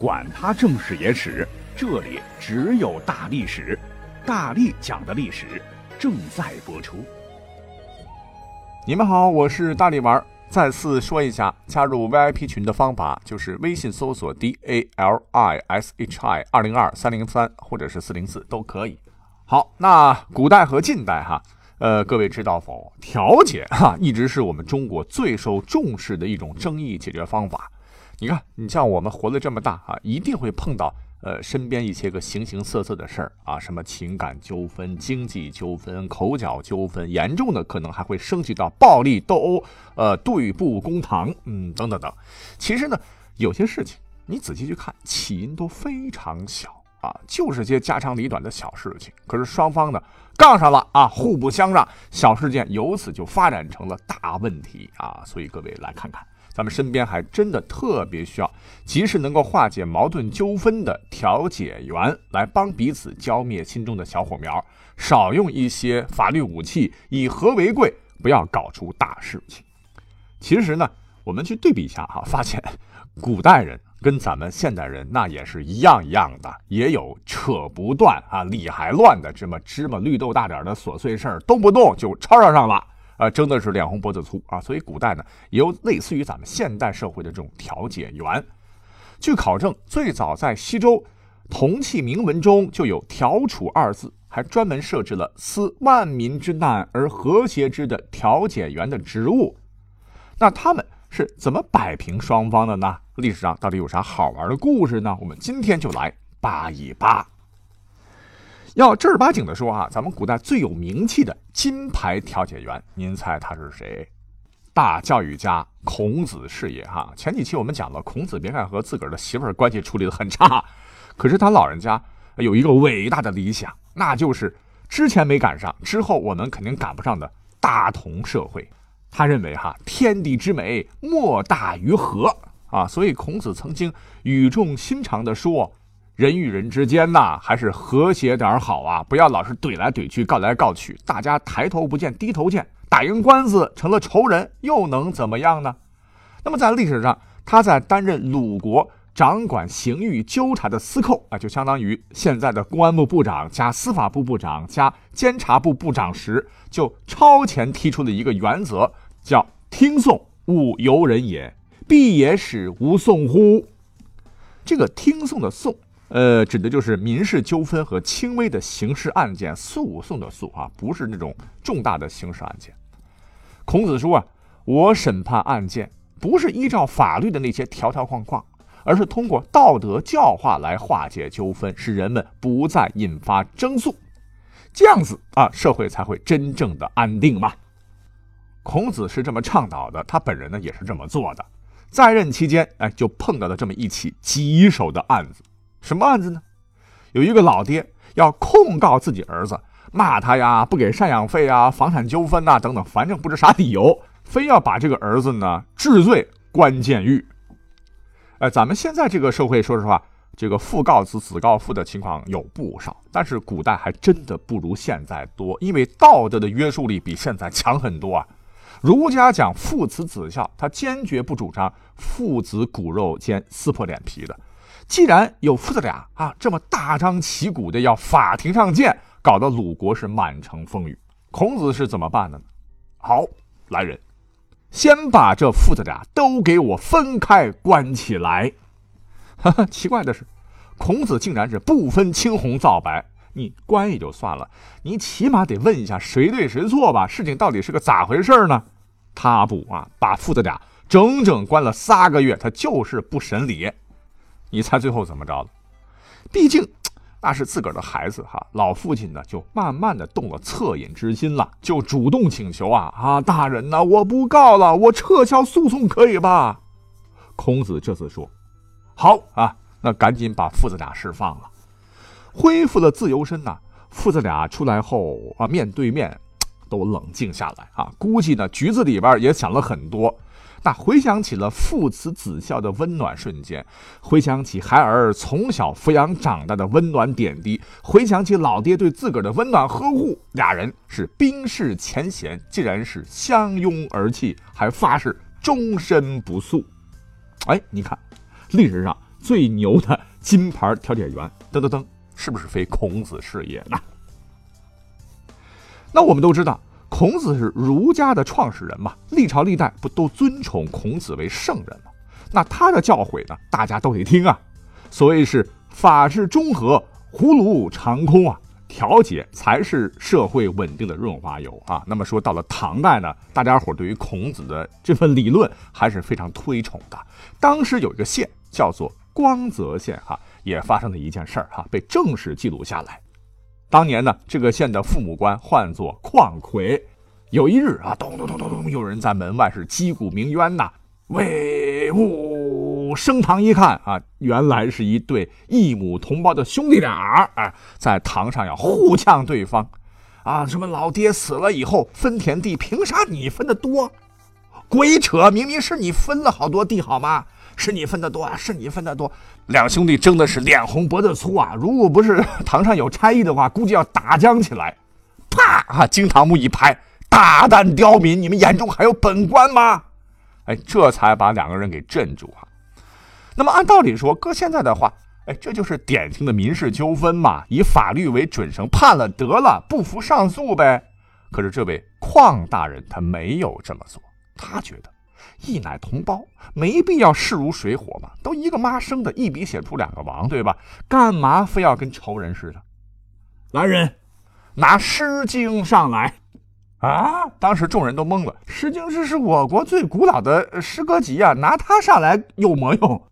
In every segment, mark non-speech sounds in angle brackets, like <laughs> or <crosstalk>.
管他正史野史，这里只有大历史，大力讲的历史正在播出。你们好，我是大力丸。再次说一下，加入 VIP 群的方法就是微信搜索 D A L I S H I 二零二三零三或者是四零四都可以。好，那古代和近代哈，呃，各位知道否？调解哈一直是我们中国最受重视的一种争议解决方法。你看，你像我们活了这么大啊，一定会碰到呃身边一些个形形色色的事儿啊，什么情感纠纷、经济纠纷、口角纠纷，严重的可能还会升级到暴力斗殴、呃对簿公堂，嗯等等等。其实呢，有些事情你仔细去看，起因都非常小啊，就是些家长里短的小事情，可是双方呢杠上了啊，互不相让，小事件由此就发展成了大问题啊。所以各位来看看。咱们身边还真的特别需要及时能够化解矛盾纠纷的调解员，来帮彼此浇灭心中的小火苗，少用一些法律武器，以和为贵，不要搞出大事情。其实呢，我们去对比一下哈，发现古代人跟咱们现代人那也是一样一样的，也有扯不断啊、理还乱的这么芝麻绿豆大点的琐碎事儿，动不动就吵吵上了。啊，争的是脸红脖子粗啊！所以古代呢，也有类似于咱们现代社会的这种调解员。据考证，最早在西周铜器铭文中就有“调处”二字，还专门设置了思万民之难而和谐之的调解员的职务。那他们是怎么摆平双方的呢？历史上到底有啥好玩的故事呢？我们今天就来扒一扒。要正儿八经的说啊，咱们古代最有名气的金牌调解员，您猜他是谁？大教育家孔子是也哈。前几期我们讲了，孔子别看和自个儿的媳妇儿关系处理的很差，可是他老人家有一个伟大的理想，那就是之前没赶上，之后我们肯定赶不上的大同社会。他认为哈，天地之美莫大于和啊，所以孔子曾经语重心长的说。人与人之间呐，还是和谐点好啊！不要老是怼来怼去，告来告去，大家抬头不见低头见，打赢官司成了仇人，又能怎么样呢？那么在历史上，他在担任鲁国掌管刑狱纠察的司寇啊，就相当于现在的公安部部长加司法部部长加监察部部长时，就超前提出了一个原则，叫听讼勿由人也，必也使无讼乎？这个听讼的讼。呃，指的就是民事纠纷和轻微的刑事案件诉讼的诉啊，不是那种重大的刑事案件。孔子说啊，我审判案件不是依照法律的那些条条框框，而是通过道德教化来化解纠纷，使人们不再引发争诉，这样子啊，社会才会真正的安定嘛。孔子是这么倡导的，他本人呢也是这么做的。在任期间，哎，就碰到了这么一起棘手的案子。什么案子呢？有一个老爹要控告自己儿子，骂他呀，不给赡养费啊，房产纠纷呐，等等，反正不知啥理由，非要把这个儿子呢治罪关监狱。哎，咱们现在这个社会，说实话，这个父告子，子告父的情况有不少，但是古代还真的不如现在多，因为道德的约束力比现在强很多啊。儒家讲父慈子孝，他坚决不主张父子骨肉间撕破脸皮的。既然有父子俩啊，这么大张旗鼓的要法庭上见，搞得鲁国是满城风雨。孔子是怎么办的呢？好，来人，先把这父子俩都给我分开关起来。哈哈，奇怪的是，孔子竟然是不分青红皂白。你关也就算了，你起码得问一下谁对谁错吧？事情到底是个咋回事呢？他不啊，把父子俩整整关了仨个月，他就是不审理。你猜最后怎么着了？毕竟那是自个儿的孩子哈，老父亲呢就慢慢的动了恻隐之心了，就主动请求啊啊，大人呐，我不告了，我撤销诉讼可以吧？孔子这次说：“好啊，那赶紧把父子俩释放了，恢复了自由身呐。父子俩出来后啊，面对面都冷静下来啊，估计呢局子里边也想了很多。”那回想起了父慈子孝的温暖瞬间，回想起孩儿从小抚养长大的温暖点滴，回想起老爹对自个儿的温暖呵护，俩人是冰释前嫌，竟然是相拥而泣，还发誓终身不诉。哎，你看，历史上最牛的金牌调解员，噔噔噔，是不是非孔子是也呢？那我们都知道，孔子是儒家的创始人嘛，历朝历代不都尊崇孔子为圣人吗？那他的教诲呢，大家都得听啊。所谓是法治中和，葫芦长空啊。调解才是社会稳定的润滑油啊！那么说到了唐代呢，大家伙对于孔子的这份理论还是非常推崇的。当时有一个县叫做光泽县，哈，也发生了一件事儿，哈，被正式记录下来。当年呢，这个县的父母官唤作况奎。有一日啊，咚咚咚咚咚，有人在门外是击鼓鸣冤呐，喂呜。升堂一看啊，原来是一对异母同胞的兄弟俩啊，在堂上要互呛对方，啊，什么老爹死了以后分田地，凭啥你分的多？鬼扯！明明是你分了好多地，好吗？是你分的多啊，是你分的多。两兄弟争的是脸红脖子粗啊，如果不是堂上有差役的话，估计要打僵起来。啪！啊，惊堂木一拍，大胆刁民，你们眼中还有本官吗？哎，这才把两个人给镇住啊。那么按道理说，搁现在的话，哎，这就是典型的民事纠纷嘛，以法律为准绳，判了得了，不服上诉呗。可是这位邝大人他没有这么做，他觉得一奶同胞，没必要势如水火嘛，都一个妈生的，一笔写出两个王，对吧？干嘛非要跟仇人似的？来人，拿《诗经》上来！啊！当时众人都懵了，《诗经》是是我国最古老的诗歌集啊，拿它上来有么用？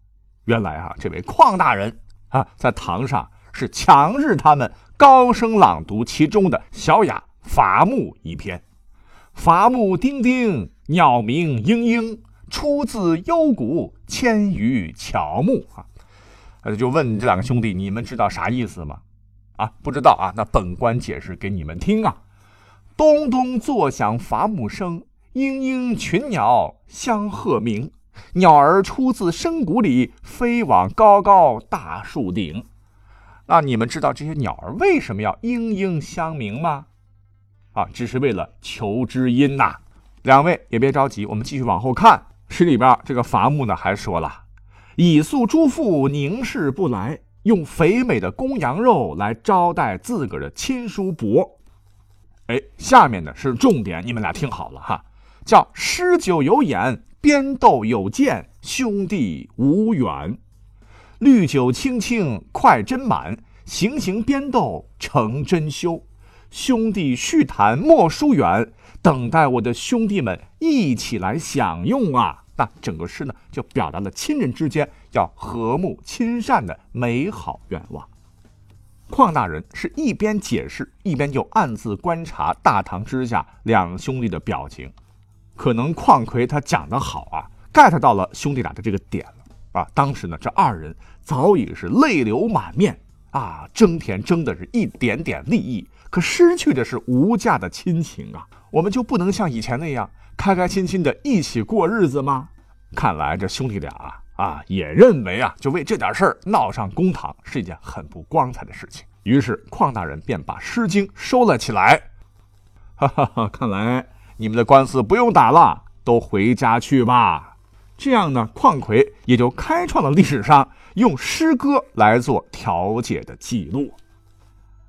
原来啊，这位邝大人啊，在堂上是强制他们高声朗读其中的小雅伐木一篇。伐木丁丁，鸟鸣嘤嘤，出自幽谷千余乔木啊。他就问这两个兄弟：“你们知道啥意思吗？”啊，不知道啊。那本官解释给你们听啊：咚咚作响伐木声，嘤嘤群鸟相和鸣。鸟儿出自深谷里，飞往高高大树顶。那你们知道这些鸟儿为什么要嘤嘤相鸣吗？啊，只是为了求知音呐。两位也别着急，我们继续往后看。诗里边这个伐木呢，还说了：“以宿诸父凝视不来，用肥美的公羊肉来招待自个儿的亲叔伯。”哎，下面呢是重点，你们俩听好了哈，叫诗酒有眼。边斗有剑，兄弟无远。绿酒青青快斟满，行行边斗成真休。兄弟叙谈莫疏远，等待我的兄弟们一起来享用啊！那整个诗呢，就表达了亲人之间要和睦亲善的美好愿望。邝大人是一边解释，一边就暗自观察大堂之下两兄弟的表情。可能邝奎他讲的好啊，get 到了兄弟俩的这个点了啊。当时呢，这二人早已是泪流满面啊，争田争的是一点点利益，可失去的是无价的亲情啊。我们就不能像以前那样开开心心的一起过日子吗？看来这兄弟俩啊啊也认为啊，就为这点事儿闹上公堂是一件很不光彩的事情。于是邝大人便把《诗经》收了起来。哈 <laughs> 哈哈，看来。你们的官司不用打了，都回家去吧。这样呢，邝奎也就开创了历史上用诗歌来做调解的记录。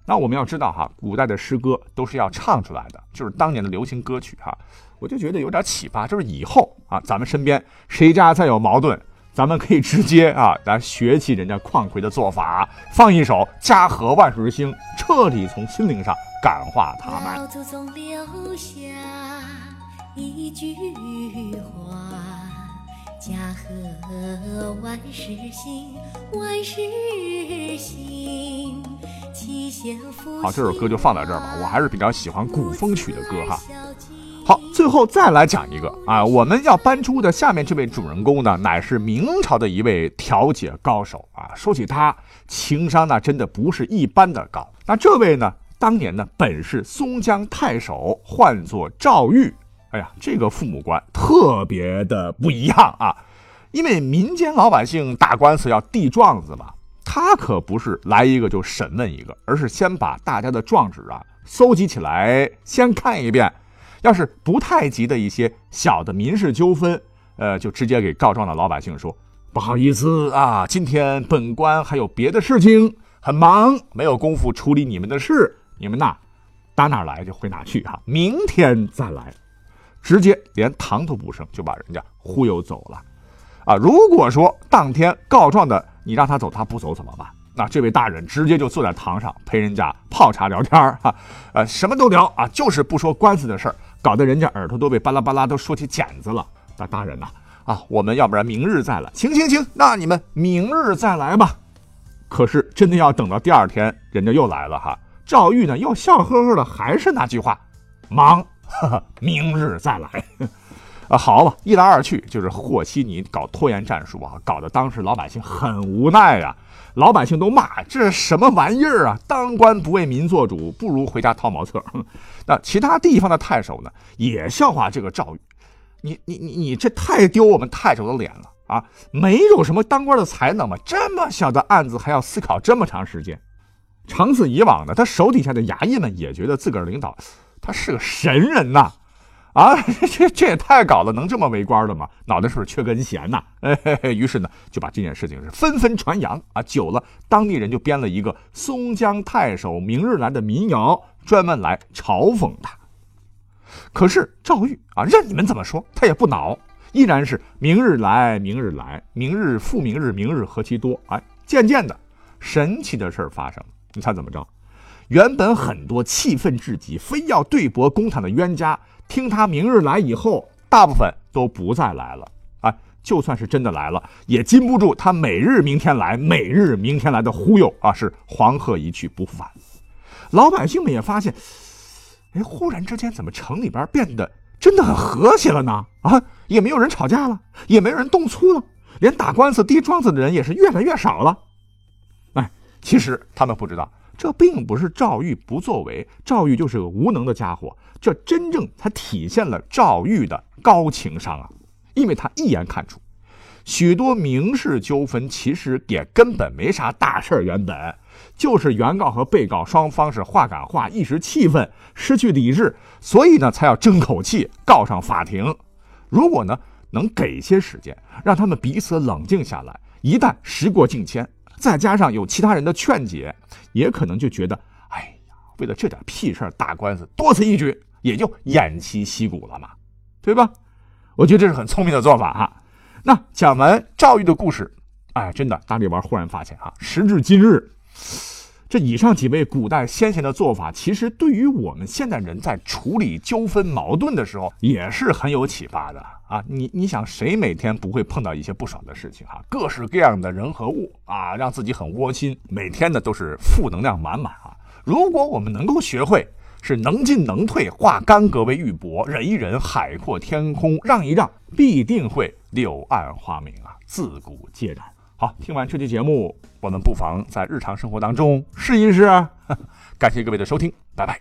那我们要知道哈，古代的诗歌都是要唱出来的，就是当年的流行歌曲哈。我就觉得有点启发，就是以后啊，咱们身边谁家再有矛盾，咱们可以直接啊来学习人家邝奎的做法，放一首《家和万事兴》，彻底从心灵上感化他们。老祖宗留下一句话，家和万事兴，万事兴。好，这首歌就放在这儿吧。我还是比较喜欢古风曲的歌哈。好，最后再来讲一个啊，我们要搬出的下面这位主人公呢，乃是明朝的一位调解高手啊。说起他，情商那真的不是一般的高。那这位呢，当年呢本是松江太守，唤作赵玉。哎呀，这个父母官特别的不一样啊！因为民间老百姓打官司要递状子嘛，他可不是来一个就审问一个，而是先把大家的状纸啊搜集起来，先看一遍。要是不太急的一些小的民事纠纷，呃，就直接给告状的老百姓说：“不好意思啊，今天本官还有别的事情，很忙，没有功夫处理你们的事。你们呐，打哪来就回哪去哈，明天再来。直接连堂都不剩，就把人家忽悠走了。啊，如果说当天告状的你让他走，他不走怎么办？那这位大人直接就坐在堂上陪人家泡茶聊天哈，呃，什么都聊啊，就是不说官司的事儿，搞得人家耳朵都被巴拉巴拉都说起茧子了。那大人呐，啊，我们要不然明日再来？行行行，那你们明日再来吧。可是真的要等到第二天，人家又来了哈。赵玉呢，又笑呵呵的，还是那句话，忙。明日再来，啊，好吧，一来二去就是和稀泥搞拖延战术啊，搞得当时老百姓很无奈啊，老百姓都骂这是什么玩意儿啊？当官不为民做主，不如回家掏茅厕。<laughs> 那其他地方的太守呢，也笑话这个赵玉，你你你你这太丢我们太守的脸了啊！没有什么当官的才能吗？这么小的案子还要思考这么长时间？长此以往呢，他手底下的衙役们也觉得自个儿领导。他是个神人呐，啊，<laughs> 这这也太搞了，能这么为官的吗？脑袋是不是缺根弦呐？哎，<laughs> 于是呢，就把这件事情是纷纷传扬啊。久了，当地人就编了一个松江太守明日来的民谣，专门来嘲讽他。可是赵玉啊，任你们怎么说，他也不恼，依然是明日来，明日来，明日复明日，明日何其多。哎，渐渐的，神奇的事儿发生了，你猜怎么着？原本很多气愤至极、非要对簿公堂的冤家，听他明日来以后，大部分都不再来了。啊，就算是真的来了，也禁不住他每日明天来、每日明天来的忽悠啊！是黄鹤一去不复返。老百姓们也发现，哎，忽然之间怎么城里边变得真的很和谐了呢？啊，也没有人吵架了，也没有人动粗了，连打官司、递状子的人也是越来越少了。哎，其实他们不知道。这并不是赵玉不作为，赵玉就是个无能的家伙。这真正才体现了赵玉的高情商啊！因为他一眼看出，许多民事纠纷其实也根本没啥大事儿，原本就是原告和被告双方是话赶话，一时气愤，失去理智，所以呢才要争口气告上法庭。如果呢能给些时间，让他们彼此冷静下来，一旦时过境迁。再加上有其他人的劝解，也可能就觉得，哎呀，为了这点屁事打官司，多此一举，也就偃旗息鼓了嘛，对吧？我觉得这是很聪明的做法哈。那讲完赵玉的故事，哎，真的，大力丸忽然发现啊，时至今日，这以上几位古代先贤的做法，其实对于我们现代人在处理纠纷矛盾的时候，也是很有启发的。啊，你你想谁每天不会碰到一些不爽的事情哈？各式各样的人和物啊，让自己很窝心，每天呢都是负能量满满啊。如果我们能够学会是能进能退，化干戈为玉帛，忍一忍，海阔天空，让一让，必定会柳暗花明啊，自古皆然。好，听完这期节目，我们不妨在日常生活当中试一试。<laughs> 感谢各位的收听，拜拜。